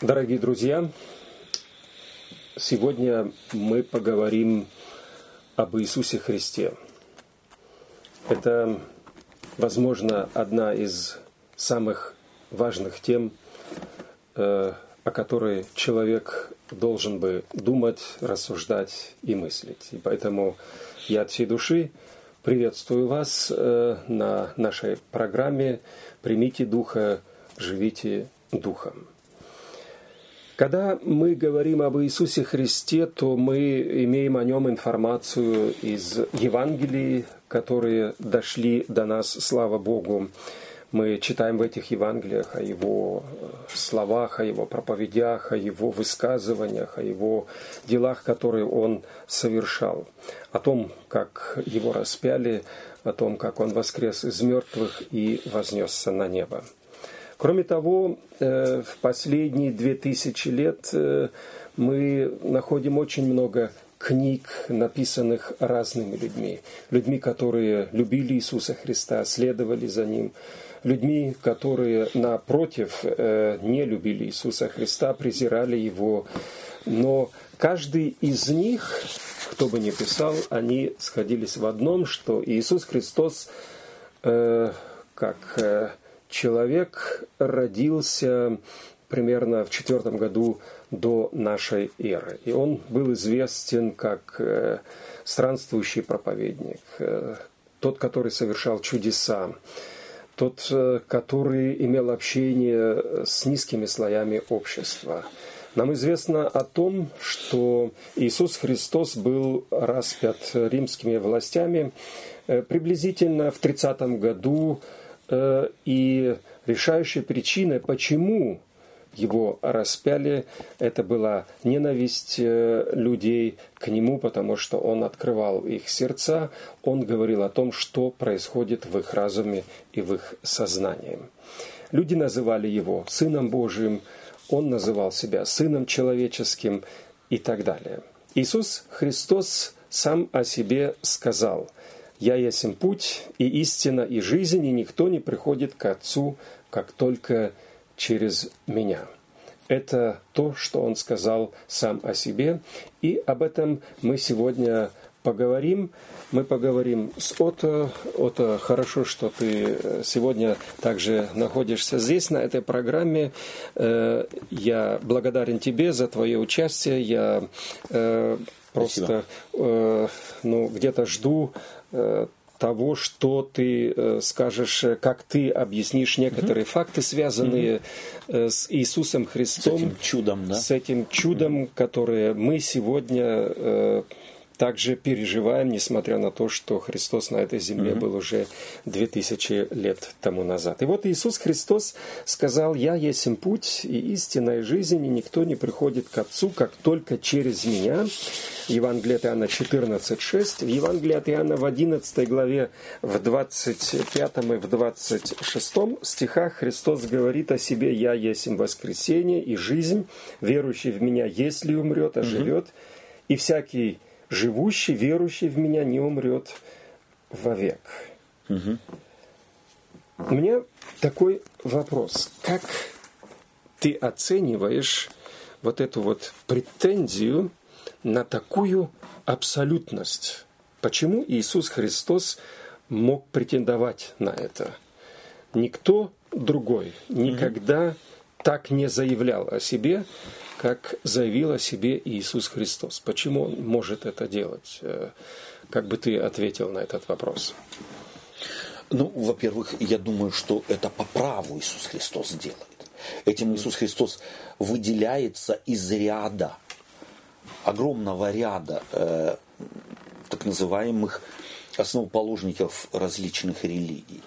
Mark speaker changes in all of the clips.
Speaker 1: Дорогие друзья, сегодня мы поговорим об Иисусе Христе. Это, возможно, одна из самых важных тем, э, о которой человек должен бы думать, рассуждать и мыслить. И поэтому я от всей души приветствую вас э, на нашей программе «Примите Духа, живите Духом». Когда мы говорим об Иисусе Христе, то мы имеем о нем информацию из Евангелий, которые дошли до нас, слава Богу. Мы читаем в этих Евангелиях о его словах, о его проповедях, о его высказываниях, о его делах, которые он совершал, о том, как его распяли, о том, как он воскрес из мертвых и вознесся на небо. Кроме того, э, в последние две тысячи лет э, мы находим очень много книг, написанных разными людьми. Людьми, которые любили Иисуса Христа, следовали за Ним. Людьми, которые, напротив, э, не любили Иисуса Христа, презирали Его. Но каждый из них, кто бы ни писал, они сходились в одном, что Иисус Христос, как человек родился примерно в четвертом году до нашей эры. И он был известен как э, странствующий проповедник, э, тот, который совершал чудеса, тот, э, который имел общение с низкими слоями общества. Нам известно о том, что Иисус Христос был распят римскими властями приблизительно в 30 году и решающей причиной, почему его распяли, это была ненависть э, людей к нему, потому что он открывал их сердца, он говорил о том, что происходит в их разуме и в их сознании. Люди называли его Сыном Божиим, он называл себя Сыном Человеческим и так далее. Иисус Христос сам о себе сказал – «Я ясен путь и истина и жизнь, и никто не приходит к Отцу, как только через меня». Это то, что он сказал сам о себе, и об этом мы сегодня поговорим. Мы поговорим с Ото. Ото, хорошо, что ты сегодня также находишься здесь, на этой программе. Э, я благодарен тебе за твое участие. Я э, просто э, ну, где-то жду Э, того, что ты э, скажешь, э, как ты объяснишь некоторые угу. факты, связанные угу. с Иисусом Христом, с
Speaker 2: этим чудом, да?
Speaker 1: с этим чудом, угу. которое мы сегодня также переживаем, несмотря на то, что Христос на этой земле mm-hmm. был уже две тысячи лет тому назад. И вот Иисус Христос сказал, «Я есть путь и истинная жизнь, и никто не приходит к Отцу, как только через Меня». Евангелие от Иоанна 14,6. В Евангелии от Иоанна в 11 главе, в 25 и в 26 стихах Христос говорит о себе «Я есть воскресение и жизнь, верующий в Меня, если умрет, а живет, mm-hmm. и всякий живущий, верующий в меня не умрет вовек. Угу. У меня такой вопрос. Как ты оцениваешь вот эту вот претензию на такую абсолютность? Почему Иисус Христос мог претендовать на это? Никто другой никогда угу. так не заявлял о себе, как заявил о себе Иисус Христос. Почему Он может это делать? Э, как бы ты ответил на этот вопрос?
Speaker 2: Ну, во-первых, я думаю, что это по праву Иисус Христос делает. Этим Иисус Христос выделяется из ряда, огромного ряда э, так называемых основоположников различных религий.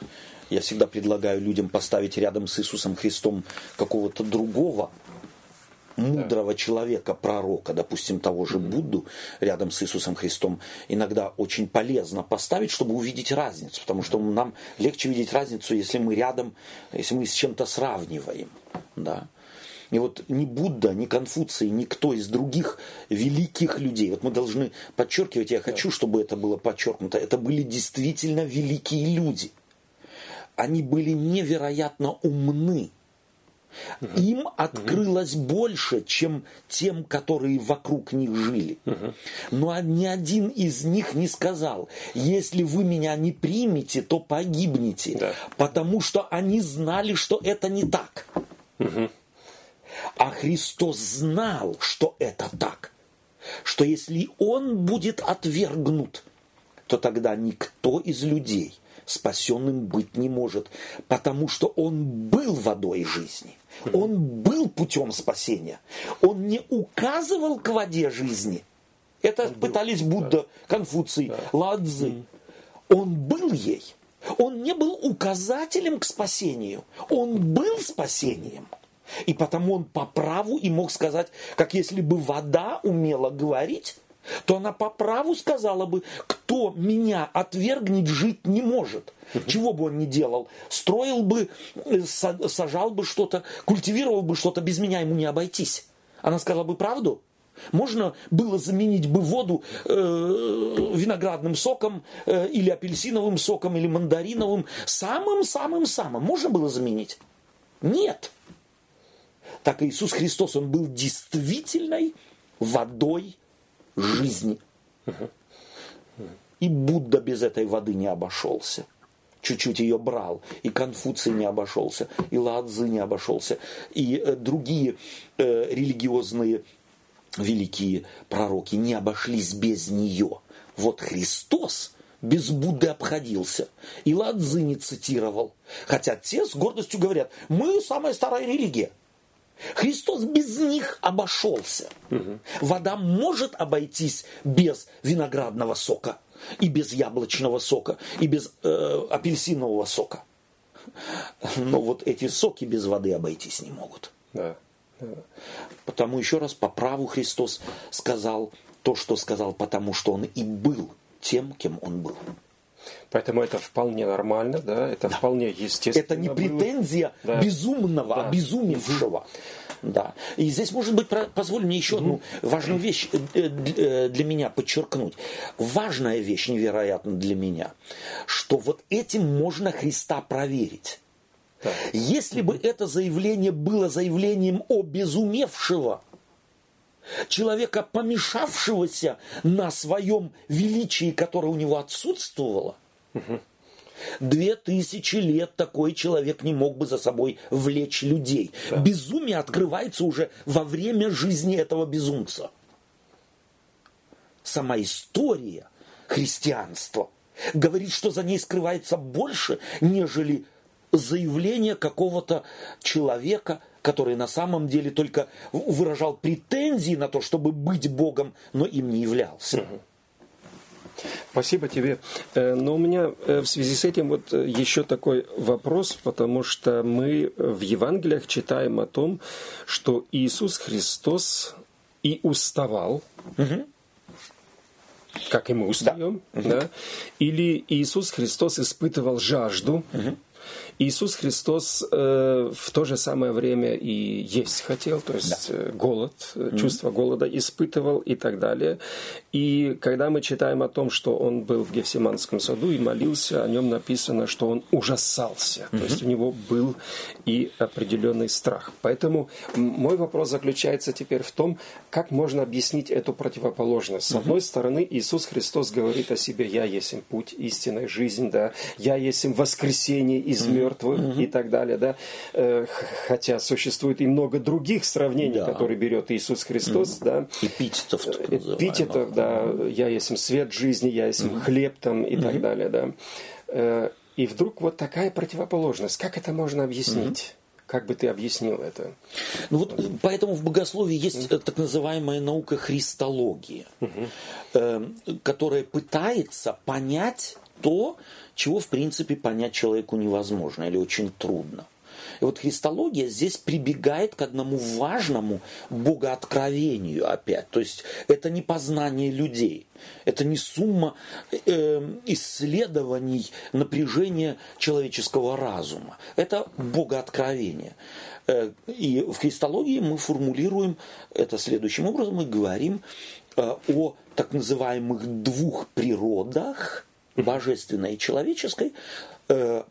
Speaker 2: Я всегда предлагаю людям поставить рядом с Иисусом Христом какого-то другого мудрого человека, пророка, допустим, того же Будду рядом с Иисусом Христом, иногда очень полезно поставить, чтобы увидеть разницу, потому что нам легче видеть разницу, если мы рядом, если мы с чем-то сравниваем. Да? И вот ни Будда, ни Конфуций, никто из других великих людей, вот мы должны подчеркивать, я хочу, чтобы это было подчеркнуто, это были действительно великие люди. Они были невероятно умны Угу. Им открылось угу. больше, чем тем, которые вокруг них жили. Угу. Но ни один из них не сказал, если вы меня не примете, то погибнете. Да. Потому что они знали, что это не так. Угу. А Христос знал, что это так. Что если Он будет отвергнут, то тогда никто из людей спасенным быть не может, потому что Он был водой жизни. Он был путем спасения. Он не указывал к воде жизни. Это он пытались был. Будда, да. Конфуций, да. Ладзы. Он был ей. Он не был указателем к спасению. Он был спасением. И потому он по праву и мог сказать, как если бы вода умела говорить, то она по праву сказала бы, кто меня отвергнет, жить не может. Чего бы он ни делал, строил бы, э, сажал бы что-то, культивировал бы что-то, без меня ему не обойтись. Она сказала бы правду. Можно было заменить бы воду э, виноградным соком э, или апельсиновым соком или мандариновым, самым-самым-самым. Можно было заменить? Нет. Так Иисус Христос, Он был действительной водой жизни. И Будда без этой воды не обошелся. Чуть-чуть ее брал. И Конфуций не обошелся, и Ладзы не обошелся, и э, другие э, религиозные великие пророки не обошлись без нее. Вот Христос без Будды обходился. И Ладзы не цитировал. Хотя те с гордостью говорят, мы самая старая религия. Христос без них обошелся. Угу. Вода может обойтись без виноградного сока, и без яблочного сока, и без э, апельсинового сока. Но вот эти соки без воды обойтись не могут. Да. Потому еще раз по праву Христос сказал то, что сказал, потому что он и был тем, кем он был.
Speaker 1: Поэтому это вполне нормально, да, это да. вполне естественно.
Speaker 2: Это не претензия было. безумного, да. обезумевшего. Да. И здесь, может быть, позволь мне еще одну важную вещь э, э, для меня подчеркнуть. Важная вещь, невероятно для меня, что вот этим можно Христа проверить. Да. Если бы это заявление было заявлением обезумевшего, человека, помешавшегося на своем величии, которое у него отсутствовало, Две тысячи лет такой человек не мог бы за собой влечь людей. Да. Безумие открывается уже во время жизни этого безумца. Сама история христианства говорит, что за ней скрывается больше, нежели заявление какого-то человека, который на самом деле только выражал претензии на то, чтобы быть Богом, но им не являлся. Угу.
Speaker 1: Спасибо тебе. Э, но у меня э, в связи с этим вот э, еще такой вопрос, потому что мы в Евангелиях читаем о том, что Иисус Христос и уставал, угу. как и мы устаем, да. Да? или Иисус Христос испытывал жажду, угу. Иисус Христос э, в то же самое время и есть хотел, то есть да. Э, голод, mm-hmm. чувство голода испытывал и так далее. И когда мы читаем о том, что он был в Гефсиманском саду и молился, о нем написано, что он ужасался. Mm-hmm. То есть у него был и определенный страх. Поэтому мой вопрос заключается теперь в том, как можно объяснить эту противоположность. С одной стороны, Иисус Христос говорит о себе, я есть путь, истинная жизнь, да, я есть воскресение из мертвых, мертвых угу. и так далее, да. Э, хотя существует и много других сравнений, да. которые берет Иисус Христос, угу. да.
Speaker 2: Эпитетов,
Speaker 1: Эпитетов, да. Я есть свет жизни, я есть угу. хлеб там и угу. так далее, да. Э, и вдруг вот такая противоположность. Как это можно объяснить? Как бы ты объяснил это?
Speaker 2: Ну вот поэтому в богословии есть mm так называемая наука христология, mm э, которая пытается понять то, чего, в принципе, понять человеку невозможно или очень трудно. И вот христология здесь прибегает к одному важному богооткровению опять. То есть это не познание людей, это не сумма э, исследований напряжения человеческого разума. Это богооткровение. Э, и в христологии мы формулируем это следующим образом. Мы говорим э, о так называемых двух природах – божественной и человеческой, э,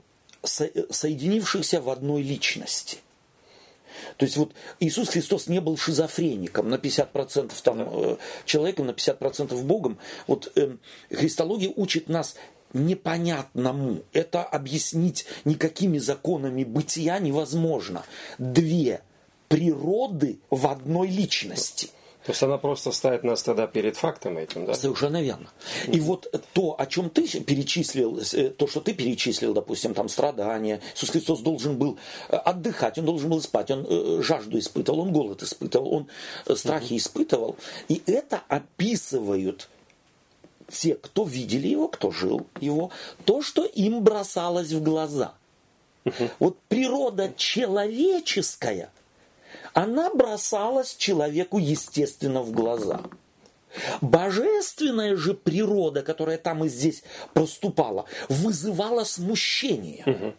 Speaker 2: соединившихся в одной личности. То есть вот Иисус Христос не был шизофреником на 50% там, э, человеком, на 50% Богом. Вот э, христология учит нас непонятному. Это объяснить никакими законами бытия невозможно. Две природы в одной личности –
Speaker 1: то есть она просто ставит нас тогда перед фактом этим, да?
Speaker 2: Совершенно верно. И вот то, о чем ты перечислил, э, то, что ты перечислил, допустим, там страдания, Иисус Христос должен был э, отдыхать, он должен был спать, он э, жажду испытывал, он голод испытывал, он страхи испытывал. И это описывают те, кто видели его, кто жил его, то, что им бросалось в глаза. Вот природа человеческая – она бросалась человеку естественно в глаза. Божественная же природа, которая там и здесь проступала, вызывала смущение. Угу.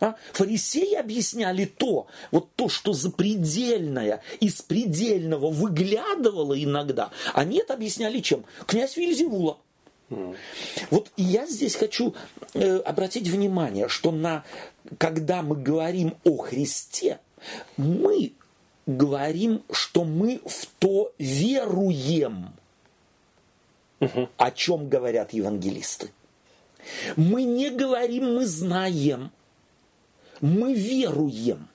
Speaker 2: А? Фарисеи объясняли то, вот то, что запредельное, из предельного выглядывало иногда. Они это объясняли чем? Князь Вильзевула. Вот я здесь хочу э, обратить внимание, что на, когда мы говорим о Христе, мы говорим, что мы в то веруем, угу. о чем говорят евангелисты. Мы не говорим, мы знаем, мы веруем.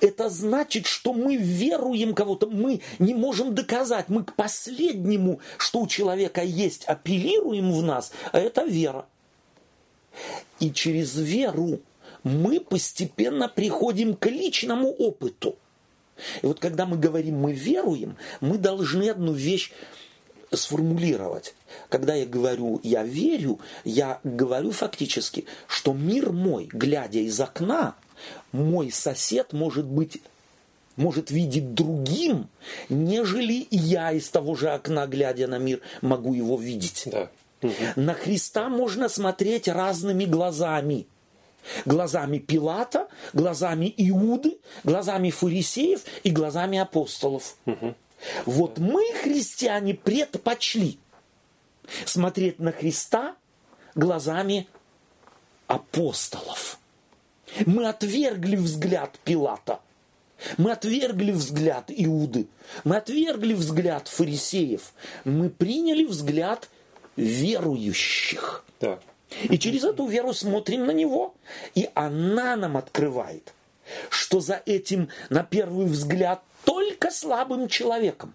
Speaker 2: Это значит, что мы веруем кого-то, мы не можем доказать, мы к последнему, что у человека есть, апеллируем в нас, а это вера. И через веру мы постепенно приходим к личному опыту – и вот когда мы говорим «мы веруем», мы должны одну вещь сформулировать. Когда я говорю «я верю», я говорю фактически, что мир мой, глядя из окна, мой сосед может быть может видеть другим, нежели я из того же окна, глядя на мир, могу его видеть. Да. На Христа можно смотреть разными глазами глазами Пилата, глазами Иуды, глазами фарисеев и глазами апостолов. Угу. Вот мы, христиане, предпочли смотреть на Христа глазами апостолов. Мы отвергли взгляд Пилата. Мы отвергли взгляд Иуды. Мы отвергли взгляд фарисеев. Мы приняли взгляд верующих. Да. И через эту веру смотрим на него. И она нам открывает, что за этим, на первый взгляд, только слабым человеком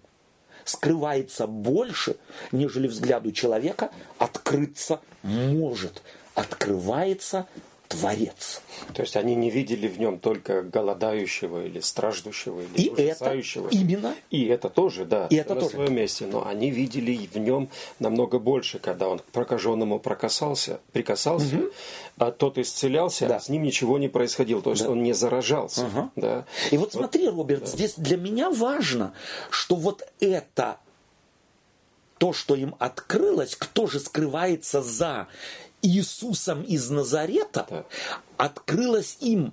Speaker 2: скрывается больше, нежели взгляду человека открыться может. Открывается Творец.
Speaker 1: То есть они не видели в нем только голодающего или страждущего или
Speaker 2: и ужасающего. Это именно.
Speaker 1: И это тоже, да,
Speaker 2: и это
Speaker 1: на
Speaker 2: тоже.
Speaker 1: своем месте. Но они видели в нем намного больше, когда он к прокаженному прокасался, прикасался, угу. а тот исцелялся, да. а с ним ничего не происходило. То есть да. он не заражался. Угу. Да.
Speaker 2: И вот, вот смотри, Роберт, да. здесь для меня важно, что вот это то, что им открылось, кто же скрывается за Иисусом из Назарета да. открылось им,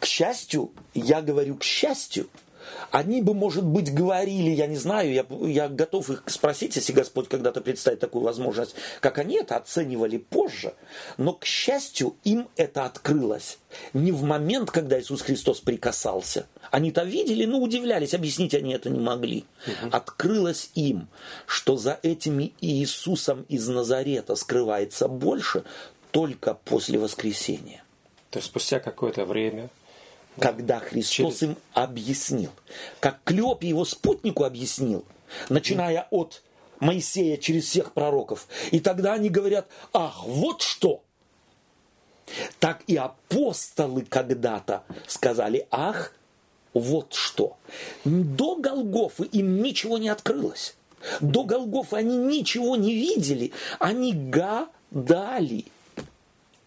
Speaker 2: к счастью, я говорю к счастью, они бы, может быть, говорили, я не знаю, я, я готов их спросить, если Господь когда-то представит такую возможность, как они это оценивали позже. Но, к счастью, им это открылось не в момент, когда Иисус Христос прикасался. Они-то видели, но удивлялись, объяснить они это не могли. Угу. Открылось им, что за этими Иисусом из Назарета скрывается больше только после воскресения.
Speaker 1: То есть спустя какое-то время
Speaker 2: когда Христос Через... им объяснил, как Клеоп его спутнику объяснил, начиная от Моисея через всех пророков. И тогда они говорят, ах, вот что. Так и апостолы когда-то сказали, ах, вот что. До Голгофы им ничего не открылось. До Голгофы они ничего не видели. Они гадали.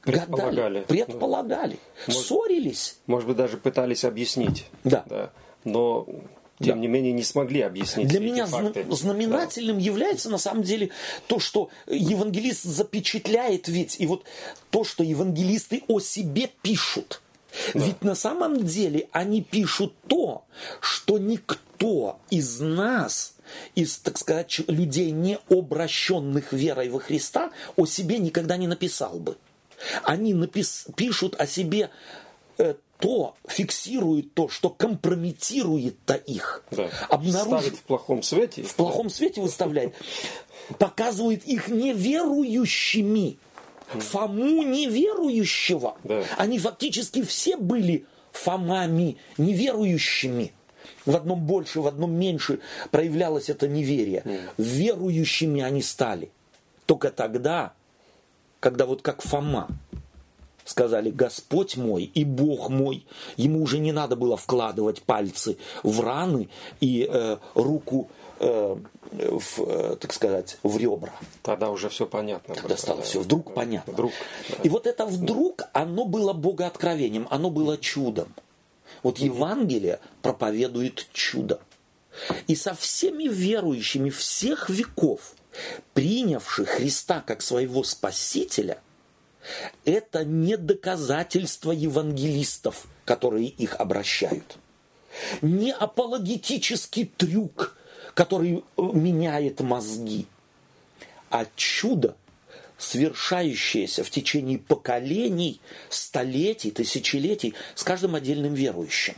Speaker 1: Предполагали.
Speaker 2: Гадали, предполагали. Может, Ссорились.
Speaker 1: Может быть, даже пытались объяснить.
Speaker 2: Да. да.
Speaker 1: Но тем да. не менее не смогли объяснить.
Speaker 2: Для меня факты. знаменательным да. является на самом деле то, что евангелист запечатляет ведь, и вот то, что евангелисты о себе пишут. Да. Ведь на самом деле они пишут то, что никто из нас, из, так сказать, людей, не обращенных верой во Христа, о себе никогда не написал бы. Они напис... пишут о себе э, то фиксирует то, что компрометирует-то их.
Speaker 1: Да.
Speaker 2: Обнаружит
Speaker 1: Ставит в плохом свете.
Speaker 2: в плохом свете выставляет, показывает их неверующими. Фому неверующего.
Speaker 1: Да.
Speaker 2: Они фактически все были Фомами неверующими. В одном больше, в одном меньше проявлялось это неверие. Верующими они стали. Только тогда, когда вот как Фома сказали «Господь мой и Бог мой», ему уже не надо было вкладывать пальцы в раны и э, руку, э, в, э, так сказать, в ребра.
Speaker 1: Тогда уже все понятно.
Speaker 2: Тогда стало все вдруг понятно.
Speaker 1: Вдруг. да.
Speaker 2: И вот это вдруг, оно было богооткровением, оно было чудом. Вот Евангелие проповедует чудо. И со всеми верующими всех веков, принявших Христа как своего Спасителя, это не доказательство евангелистов, которые их обращают. Не апологетический трюк, который э, меняет мозги, а чудо, свершающееся в течение поколений, столетий, тысячелетий с каждым отдельным верующим.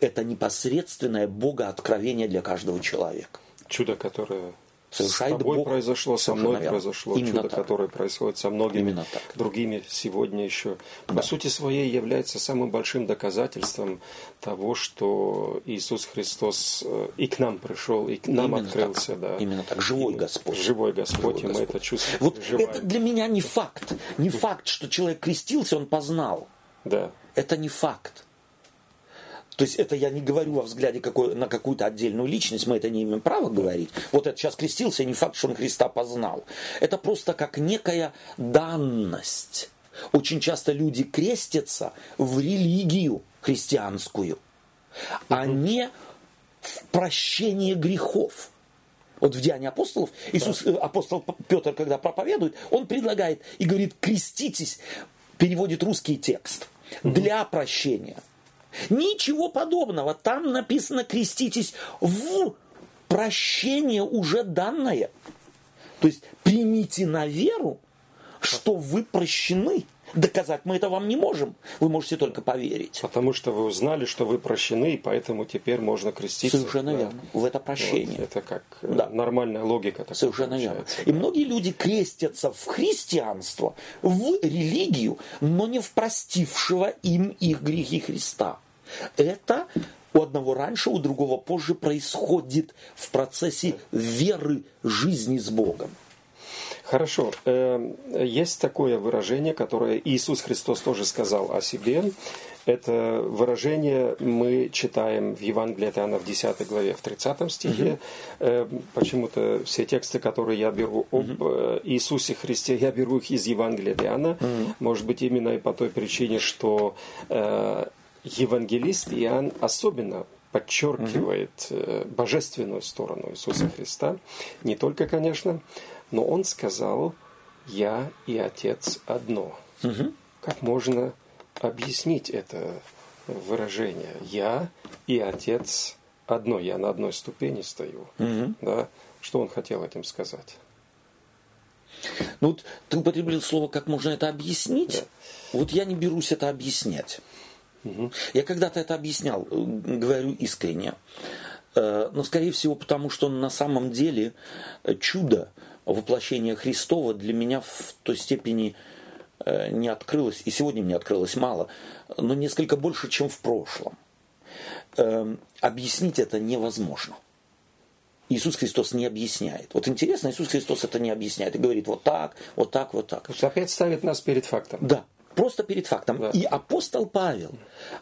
Speaker 2: Это непосредственное богооткровение для каждого человека.
Speaker 1: Чудо, которое с тобой
Speaker 2: Бог.
Speaker 1: произошло, со мной
Speaker 2: верно.
Speaker 1: произошло.
Speaker 2: Именно
Speaker 1: чудо,
Speaker 2: так.
Speaker 1: которое происходит со многими другими сегодня еще. По
Speaker 2: Да.
Speaker 1: сути своей является самым большим доказательством того, что Иисус Христос э, и к нам пришел, и к нам
Speaker 2: Именно
Speaker 1: открылся.
Speaker 2: так.
Speaker 1: Да.
Speaker 2: Именно так. Живой
Speaker 1: И
Speaker 2: Господь.
Speaker 1: Живой Господь,
Speaker 2: Живой
Speaker 1: и мы
Speaker 2: Господь.
Speaker 1: это чувствуем.
Speaker 2: Вот
Speaker 1: переживаем.
Speaker 2: это для меня не факт. Не факт, что человек крестился, он познал.
Speaker 1: Да.
Speaker 2: Это не факт. То есть это я не говорю во взгляде какой, на какую-то отдельную личность, мы это не имеем права говорить. Вот это сейчас крестился, не факт, что он Христа познал. Это просто как некая данность. Очень часто люди крестятся в религию христианскую, а не в прощение грехов. Вот в Деянии апостолов, Иисус, э, апостол Петр, когда проповедует, он предлагает и говорит, креститесь, переводит русский текст, для прощения. Ничего подобного. Там написано креститесь в прощение уже данное. То есть примите на веру, что вы прощены. Доказать мы это вам не можем. Вы можете только поверить.
Speaker 1: Потому что вы узнали, что вы прощены, и поэтому теперь можно креститься.
Speaker 2: Совершенно
Speaker 1: Да.
Speaker 2: верно. В это
Speaker 1: Вот,
Speaker 2: прощение.
Speaker 1: это как э,
Speaker 2: Да.
Speaker 1: нормальная логика. такая
Speaker 2: Совершенно верно.
Speaker 1: получается,
Speaker 2: И
Speaker 1: да.
Speaker 2: многие люди крестятся в христианство, в религию, но не в простившего им их грехи Христа. Это у одного раньше, у другого позже происходит в процессе веры, жизни с Богом.
Speaker 1: Хорошо. Э, Есть такое выражение, которое Иисус Христос тоже сказал о себе. Это выражение мы читаем в Евангелии от Иоанна в 10 главе, в 30 стихе. Э, Почему-то все тексты, которые я беру об э, Иисусе Христе, я беру их из Евангелия от Иоанна. Может быть, именно и по той причине, что э, евангелист Иоанн особенно подчеркивает э, божественную сторону Иисуса Христа. Не только, конечно, но он сказал «Я и Отец одно». Как можно объяснить это выражение «Я и Отец одно»? Я на одной ступени стою. Да? Что он хотел этим сказать?
Speaker 2: Ну вот ты употребил слово, как можно это объяснить. Вот я не берусь это объяснять. Я когда-то это объяснял, э, говорю искренне. Э, Но, скорее всего, потому что на самом деле э, чудо воплощения Христова для меня в той степени не открылось, и сегодня мне открылось мало, но несколько больше, чем в прошлом. Объяснить это невозможно. Иисус Христос не объясняет. Вот интересно, Иисус Христос это не объясняет и говорит вот так, вот так, вот так.
Speaker 1: То есть опять ставит нас перед фактом.
Speaker 2: Да, просто перед фактом.
Speaker 1: Да.
Speaker 2: И апостол Павел,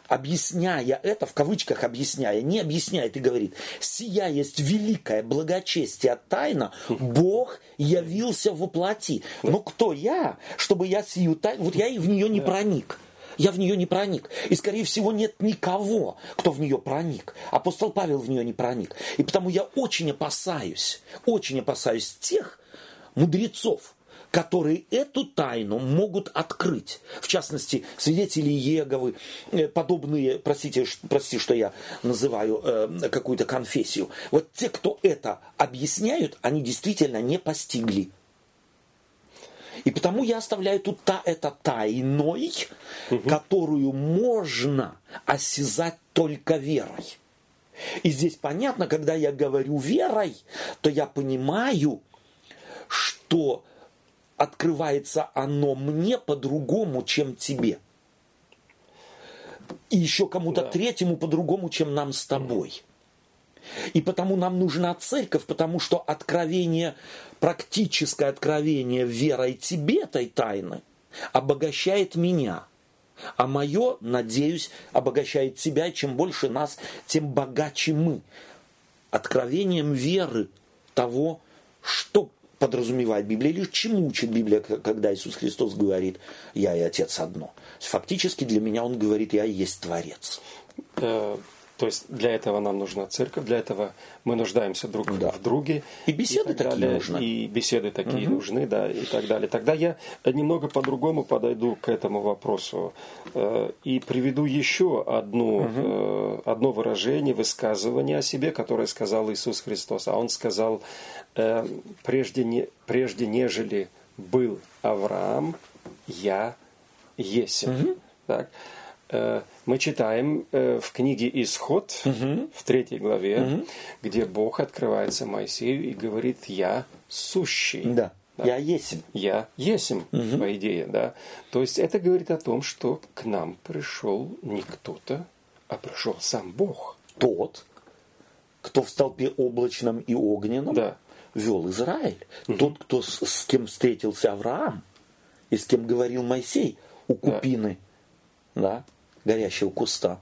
Speaker 2: объясняя это, в кавычках объясняя, не объясняет и говорит, сия есть великое благочестие тайна, Бог явился во плоти. Но кто я, чтобы я сию тайну, вот я и в нее не проник. Я в нее не проник. И, скорее всего, нет никого, кто в нее проник. Апостол Павел в нее не проник. И потому я очень опасаюсь, очень опасаюсь тех мудрецов, которые эту тайну могут открыть. В частности, свидетели Иеговы, э, подобные, простите, ш- прости, что я называю э, какую-то конфессию. Вот те, кто это объясняют, они действительно не постигли. И потому я оставляю тут та, это тайной, угу. которую можно осязать только верой. И здесь понятно, когда я говорю верой, то я понимаю, что открывается оно мне по-другому, чем тебе. И еще кому-то да. третьему по-другому, чем нам с тобой. И потому нам нужна церковь, потому что откровение, практическое откровение верой тебе этой тайны обогащает меня. А мое, надеюсь, обогащает тебя. И чем больше нас, тем богаче мы. Откровением веры того, что подразумевает Библия, или чему учит Библия, когда Иисус Христос говорит «Я и Отец одно». Фактически для меня Он говорит «Я и есть Творец».
Speaker 1: Э, то есть для этого нам нужна церковь, для этого мы нуждаемся друг да. в друге.
Speaker 2: И беседы и такие далее, нужны.
Speaker 1: И беседы такие угу. нужны, да, и так далее. Тогда я немного по-другому подойду к этому вопросу э, и приведу еще одну, угу. одно выражение, высказывание о себе, которое сказал Иисус Христос. А Он сказал, э, прежде, не, прежде нежели был Авраам, я есть. Угу. Так. Э, мы читаем э, в книге Исход, угу. в третьей главе, угу. где Бог открывается Моисею и говорит «Я сущий».
Speaker 2: Да. Да. Я есим.
Speaker 1: Я есим, угу. по идее, да. То есть это говорит о том, что к нам пришел не кто-то, а пришел сам Бог.
Speaker 2: Тот, кто в столпе облачном и огненном да. вел Израиль. Угу. Тот, кто с, с кем встретился Авраам и с кем говорил Моисей у купины. Да. да горящего куста.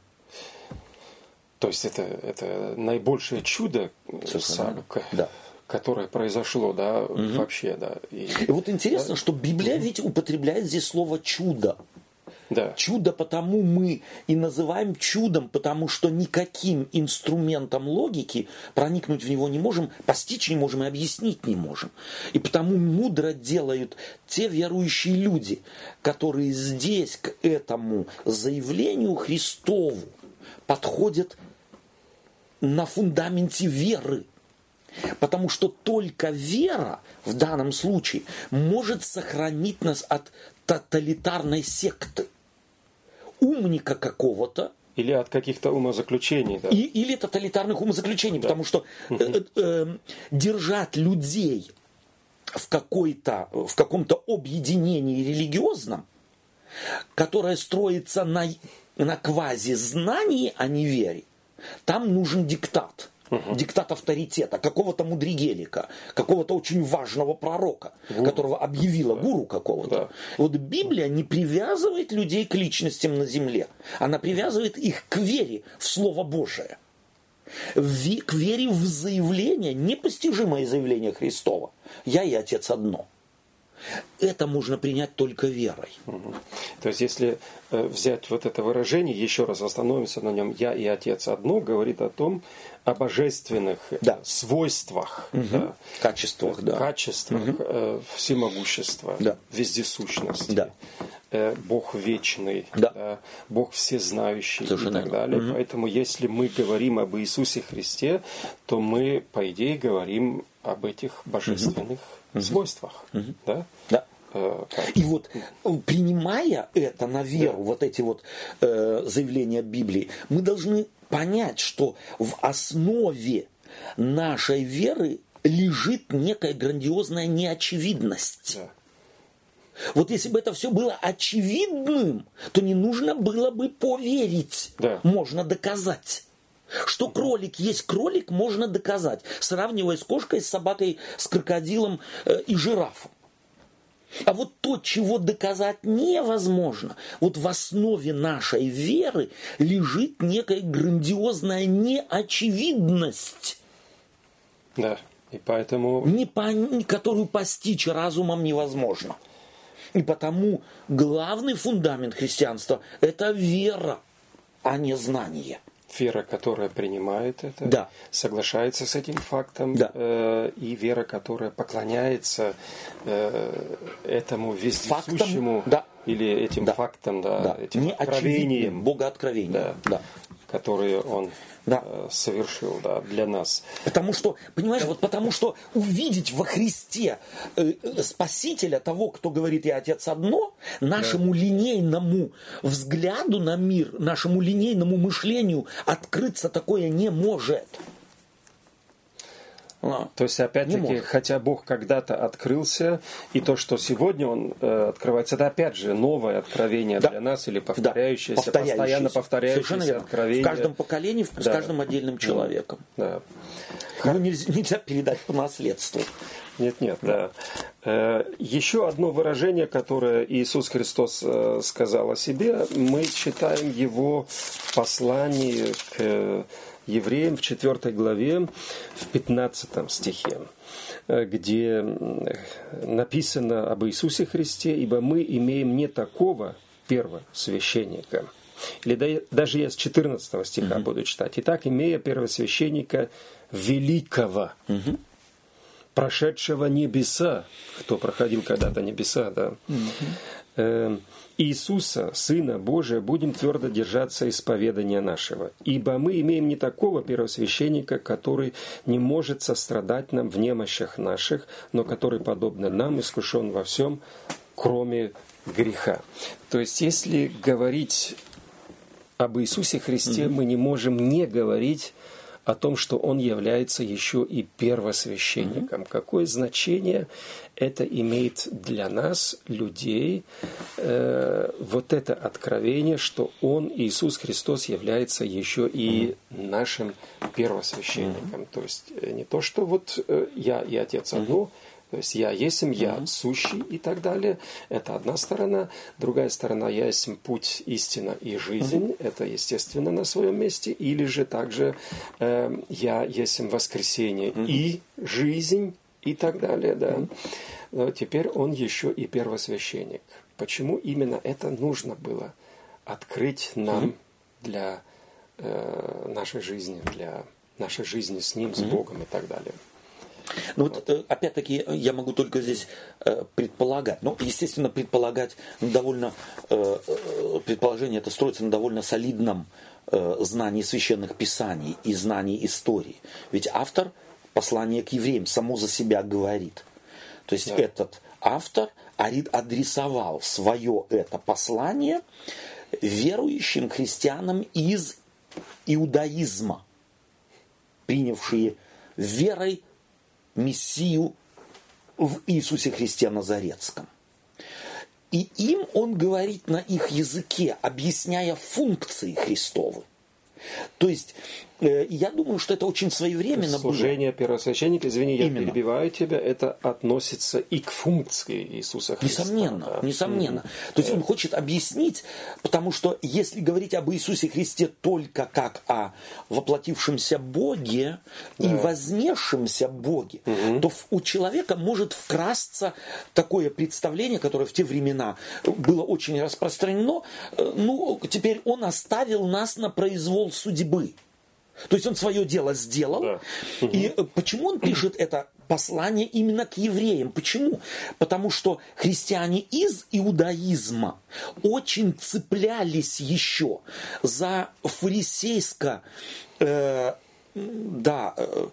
Speaker 1: То есть это, это наибольшее чудо, сам, да. которое произошло, да, угу. вообще, да.
Speaker 2: И, и вот интересно, что Библия ведь употребляет здесь слово чудо.
Speaker 1: Да.
Speaker 2: Чудо потому мы и называем чудом, потому что никаким инструментом логики проникнуть в него не можем, постичь не можем и объяснить не можем. И потому мудро делают те верующие люди, которые здесь к этому заявлению Христову подходят на фундаменте веры. Потому что только вера в данном случае может сохранить нас от тоталитарной секты умника какого-то,
Speaker 1: или от каких-то умозаключений. Да.
Speaker 2: И, или тоталитарных умозаключений, да. потому что э, э, э, держать людей в, какой-то, в каком-то объединении религиозном, которое строится на, на квази-знании, а не вере, там нужен диктат угу. диктат авторитета, какого-то мудригелика, какого-то очень важного пророка, гуру. которого объявила да. гуру какого-то. Да. Вот Библия не привязывает людей к личностям на земле, она привязывает их к вере в Слово Божие. к вере в заявление, непостижимое заявление Христова. Я и Отец одно. Это можно принять только верой.
Speaker 1: Угу. То есть, если э, взять вот это выражение, еще раз остановимся на нем, я и Отец одно, говорит о том, о божественных да. свойствах,
Speaker 2: угу. да, качествах, да.
Speaker 1: качествах угу. э, всемогущества, да. вездесущности. Да. Э, Бог вечный, да. Да, Бог всезнающий Совершенно и так далее. Угу. Поэтому, если мы говорим об Иисусе Христе, то мы, по идее, говорим об этих божественных угу. свойствах. Угу. Да?
Speaker 2: Да. Э, и вот принимая это на веру, да. вот эти вот э, заявления Библии, мы должны понять, что в основе нашей веры лежит некая грандиозная неочевидность. Да. Вот если бы это все было очевидным, то не нужно было бы поверить. Да. Можно доказать. Что кролик есть кролик, можно доказать, сравнивая с кошкой, с собакой, с крокодилом э, и жирафом. А вот то, чего доказать невозможно, вот в основе нашей веры лежит некая грандиозная неочевидность.
Speaker 1: Да, и поэтому...
Speaker 2: Не по... Которую постичь разумом невозможно. И потому главный фундамент христианства – это вера, а не знание
Speaker 1: вера, которая принимает это,
Speaker 2: да.
Speaker 1: соглашается с этим фактом,
Speaker 2: да.
Speaker 1: э, и вера, которая поклоняется э, этому вездесущему
Speaker 2: да.
Speaker 1: или этим
Speaker 2: да.
Speaker 1: фактам, да,
Speaker 2: да.
Speaker 1: этим
Speaker 2: Не
Speaker 1: откровениям.
Speaker 2: Бога откровением.
Speaker 1: Да. Да. которые Он
Speaker 2: Да.
Speaker 1: э, совершил да, для нас.
Speaker 2: Потому что, понимаешь, вот потому что увидеть во Христе э, э, Спасителя, того, кто говорит «Я Отец одно», нашему линейному взгляду на мир, нашему линейному мышлению открыться такое не может. А,
Speaker 1: То есть, опять-таки, хотя Бог когда-то открылся, и то, что сегодня Он э, открывается, это опять же новое откровение
Speaker 2: Да.
Speaker 1: для нас, или
Speaker 2: да,
Speaker 1: повторяющееся, постоянно
Speaker 2: Совершенно
Speaker 1: повторяющееся
Speaker 2: верно.
Speaker 1: откровение.
Speaker 2: В каждом поколении, в- с
Speaker 1: Да.
Speaker 2: каждым отдельным человеком.
Speaker 1: Да.
Speaker 2: Его нельзя, нельзя передать по наследству.
Speaker 1: Нет, нет, да. Э, Еще одно выражение, которое Иисус Христос э, сказал о себе, мы читаем его в послании к евреям в 4 главе, в 15 стихе э, где написано об Иисусе Христе, ибо мы имеем не такого первосвященника. Или да- даже я с 14 стиха буду читать. Итак, имея первосвященника великого, прошедшего небеса, кто проходил когда-то небеса, да, Э, Иисуса, Сына Божия, будем твердо держаться исповедания нашего. Ибо мы имеем не такого первосвященника, который не может сострадать нам в немощах наших, но который, подобно нам, искушен во всем, кроме греха. То есть, если говорить об Иисусе Христе, мы не можем не говорить о том, что Он является еще и первосвященником. Какое значение это имеет для нас, людей, э, вот это откровение, что Он, Иисус Христос, является еще и нашим первосвященником. То есть э, не то, что вот э, я и Отец одно, то есть я есмь, я сущий и так далее. Это одна сторона. Другая сторона, я есмь путь, истина и жизнь. Это, естественно, на своем месте. Или же также э, я есмь воскресение и жизнь и так далее. Да. Но теперь он еще и первосвященник. Почему именно это нужно было открыть нам для э, нашей жизни, для нашей жизни с Ним, с Богом и так далее?
Speaker 2: Ну вот, э, опять-таки, я могу только здесь э, предполагать. Ну, естественно, предполагать довольно, э, предположение это строится на довольно солидном знании священных писаний и знании истории. Ведь автор послания к евреям само за себя говорит. То есть
Speaker 1: Да.
Speaker 2: этот автор адресовал свое это послание верующим христианам из иудаизма, принявшие верой Мессию в Иисусе Христе Назарецком. И им он говорит на их языке, объясняя функции Христовы. То есть, э, я думаю, что это очень своевременно было.
Speaker 1: Служение первосвященника, извини, я
Speaker 2: Именно.
Speaker 1: перебиваю тебя, это относится и к функции Иисуса Христа.
Speaker 2: Несомненно,
Speaker 1: да.
Speaker 2: несомненно. То есть он хочет объяснить, потому что если говорить об Иисусе Христе только как о воплотившемся Боге и вознесшемся Боге, то в- у человека может вкрасться такое представление, которое в те времена было очень распространено. э, Ну, теперь он оставил нас на произвол судьбы. То есть он свое дело сделал.
Speaker 1: Да.
Speaker 2: И э, почему он пишет это послание именно к евреям? Почему? Потому что христиане из иудаизма очень цеплялись еще за фарисейско, э, да, э,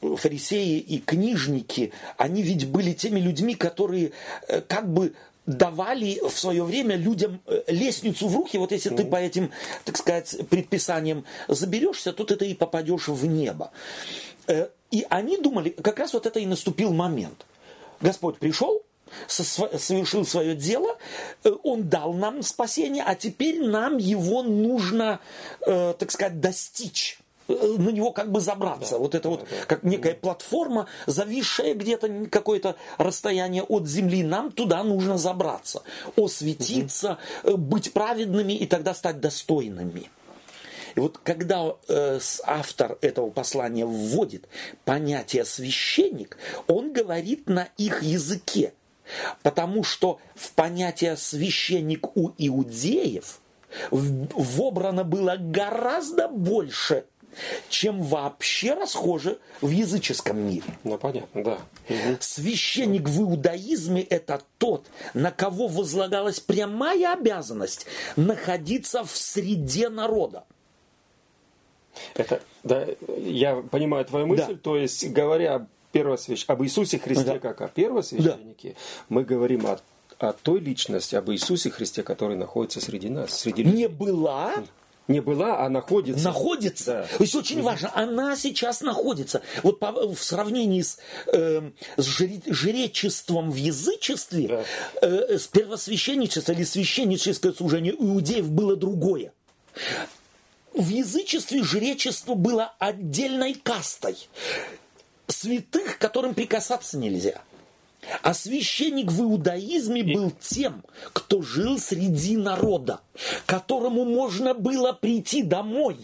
Speaker 2: фарисеи и книжники, они ведь были теми людьми, которые э, как бы давали в свое время людям э, лестницу в руки, вот если ты по этим, так сказать, предписаниям заберешься, то ты и попадешь в небо. Э, И они думали, как раз вот это и наступил момент. Господь пришел, совершил свое дело, э, Он дал нам спасение, а теперь нам его нужно, так сказать, достичь на него как бы забраться. вот это вот как некая платформа, зависшая где-то какое-то расстояние от земли. Нам туда нужно забраться, осветиться, э, быть праведными и тогда стать достойными. И вот когда э, автор этого послания вводит понятие священник, он говорит на их языке. Потому что в понятие священник у иудеев вобрано было гораздо больше, чем вообще расхоже в языческом мире.
Speaker 1: Ну, понятно, да. Мгм.
Speaker 2: Священник в иудаизме – это тот, на кого возлагалась прямая обязанность находиться в среде народа.
Speaker 1: Это, да, я понимаю твою мысль, да. то есть говоря первосвящ... об Иисусе Христе да. как о первосвященнике, да. мы говорим о, о той личности, об Иисусе Христе, который находится среди нас, среди
Speaker 2: людей. Не была,
Speaker 1: не была, а находится.
Speaker 2: Находится. Да. То есть очень важно, она сейчас находится. Вот по, в сравнении с, э, с жречеством в язычестве, да. э, с первосвященничеством или священническое служение у иудеев было другое. В язычестве жречество было отдельной кастой святых, которым прикасаться нельзя. А священник в иудаизме был тем, кто жил среди народа, которому можно было прийти домой.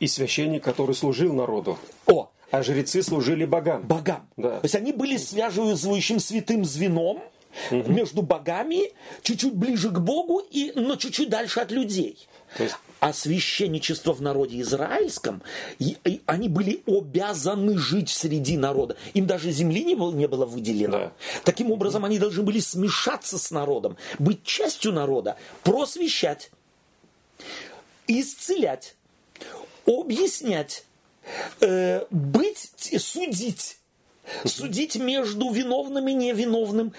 Speaker 1: И священник, который служил народу.
Speaker 2: О,
Speaker 1: а жрецы служили богам.
Speaker 2: Богам. Да. То есть они были связывающим святым звеном угу. между богами, чуть-чуть ближе к Богу, и, но чуть-чуть дальше от людей. То есть а священничество в народе израильском, и, и они были обязаны жить среди народа. Им даже земли не было, не было выделено. Да. Таким образом, они должны были смешаться с народом, быть частью народа, просвещать, исцелять, объяснять, э, быть, судить судить между виновным и невиновным,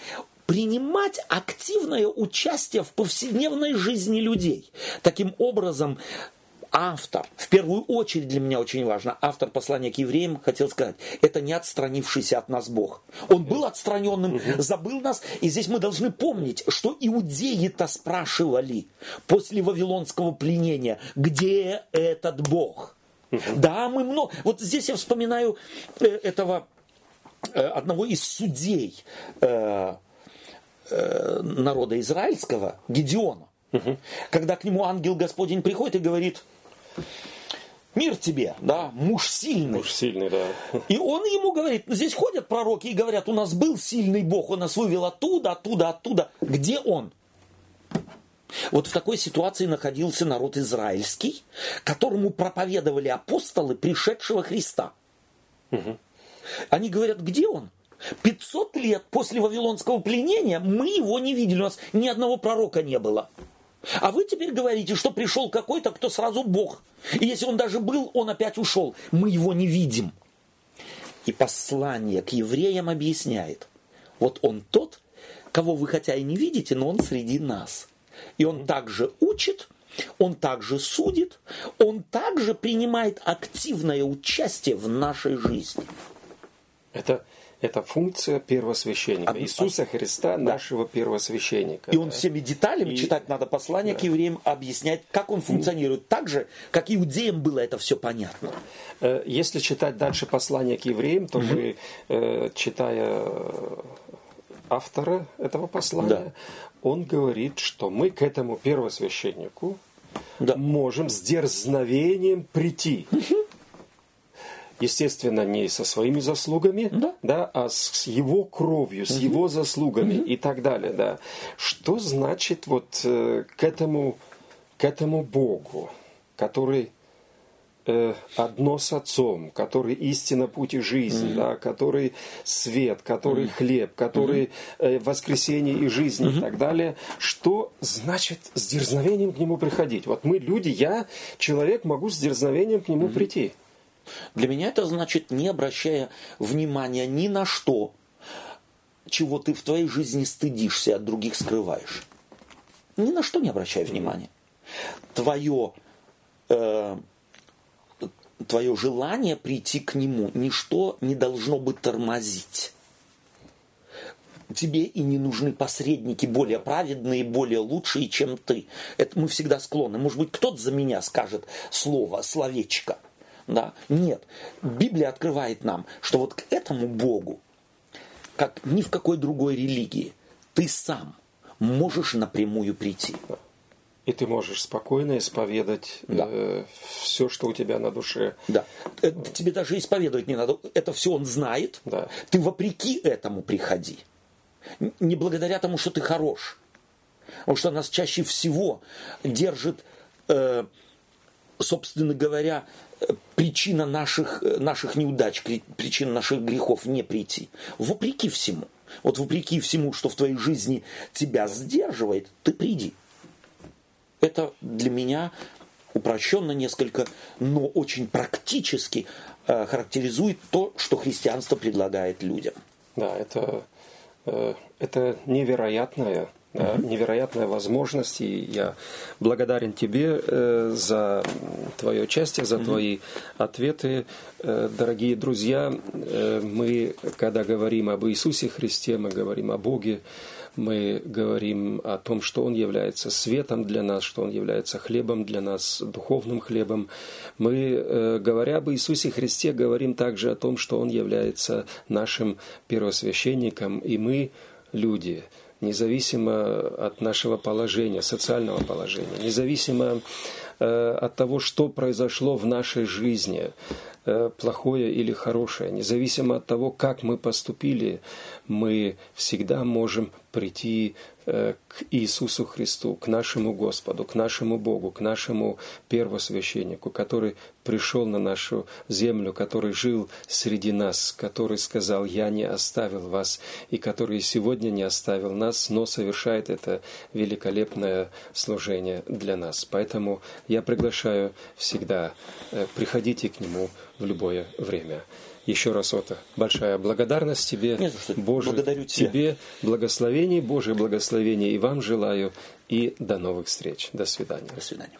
Speaker 2: принимать активное участие в повседневной жизни людей. Таким образом, автор, в первую очередь для меня очень важно, автор послания к евреям хотел сказать, это не отстранившийся от нас Бог. Он был отстраненным, забыл нас, и здесь мы должны помнить, что иудеи-то спрашивали после вавилонского пленения, где этот Бог? Да, мы много... Вот здесь я вспоминаю э, этого э, одного из судей, э, народа израильского, Гедеона, угу. когда к нему ангел Господень приходит и говорит, мир тебе, да, муж сильный.
Speaker 1: Муж сильный, да.
Speaker 2: И он ему говорит, здесь ходят пророки и говорят, у нас был сильный Бог, он нас вывел оттуда, оттуда, оттуда. Где он? Вот в такой ситуации находился народ израильский, которому проповедовали апостолы пришедшего Христа. Угу. Они говорят, где он? 500 лет после Вавилонского пленения мы его не видели. У нас ни одного пророка не было. А вы теперь говорите, что пришел какой-то, кто сразу Бог. И если он даже был, он опять ушел. Мы его не видим. И послание к евреям объясняет. Вот он тот, кого вы хотя и не видите, но он среди нас. И он также учит, он также судит, он также принимает активное участие в нашей жизни.
Speaker 1: Это это функция первосвященника. А, Иисуса Христа, да. нашего первосвященника.
Speaker 2: И он всеми деталями, и, читать надо послание да. к евреям, объяснять, как он функционирует. Так же, как иудеям было это все понятно.
Speaker 1: Э, если читать дальше послание к евреям, то мы, э, читая автора этого послания, да. он говорит, что мы к этому первосвященнику да. можем с дерзновением прийти. Угу естественно, не со своими заслугами, да, да а с его кровью, с угу. его заслугами угу. и так далее, да. Что значит вот э, к этому, к этому Богу, который э, одно с Отцом, который истина путь и жизнь, mm да, который свет, который mm хлеб, который э, воскресение и жизнь mm и так далее. Что значит с дерзновением к нему приходить? Вот мы люди, я человек, могу с дерзновением к нему mm прийти.
Speaker 2: Для меня это значит, не обращая внимания ни на что, чего ты в твоей жизни стыдишься, от других скрываешь. Ни на что не обращай внимания. Твое, э, твое желание прийти к нему, ничто не должно бы тормозить. Тебе и не нужны посредники более праведные, более лучшие, чем ты. Это мы всегда склонны. Может быть, кто-то за меня скажет слово, словечко – да? Нет. Библия открывает нам, что вот к этому Богу, как ни в какой другой религии, ты сам можешь напрямую прийти.
Speaker 1: И ты можешь спокойно исповедать да. э, все, что у тебя на душе.
Speaker 2: Да. Это тебе даже исповедовать не надо. Это все он знает. Да. Ты вопреки этому приходи. Не благодаря тому, что ты хорош. Потому что нас чаще всего держит, э, собственно говоря, причина наших, наших неудач, причина наших грехов не прийти. Вопреки всему. Вот вопреки всему, что в твоей жизни тебя сдерживает, ты приди. Это для меня упрощенно несколько, но очень практически э, характеризует то, что христианство предлагает людям.
Speaker 1: Да, это, э, это невероятное да, невероятная возможность, и я благодарен тебе э, за твое участие, за твои ответы. Э, дорогие друзья, э, мы, когда говорим об Иисусе Христе, мы говорим о Боге, мы говорим о том, что Он является светом для нас, что Он является хлебом для нас, духовным хлебом. Мы, говоря об Иисусе Христе, говорим также о том, что Он является нашим первосвященником, и мы, люди, независимо от нашего положения, социального положения, независимо э, от того, что произошло в нашей жизни, э, плохое или хорошее, независимо от того, как мы поступили, мы всегда можем прийти к Иисусу Христу, к нашему Господу, к нашему Богу, к нашему первосвященнику, который пришел на нашу землю, который жил среди нас, который сказал, «Я не оставил вас», и который сегодня не оставил нас, но совершает это великолепное служение для нас. Поэтому я приглашаю всегда, э, приходите к Нему в любое время. Еще раз, Ота, большая благодарность тебе,
Speaker 2: Нет,
Speaker 1: Боже,
Speaker 2: Благодарю тебя.
Speaker 1: тебе благословений, Божие благословения и вам желаю. И до новых встреч. До свидания.
Speaker 2: До свидания.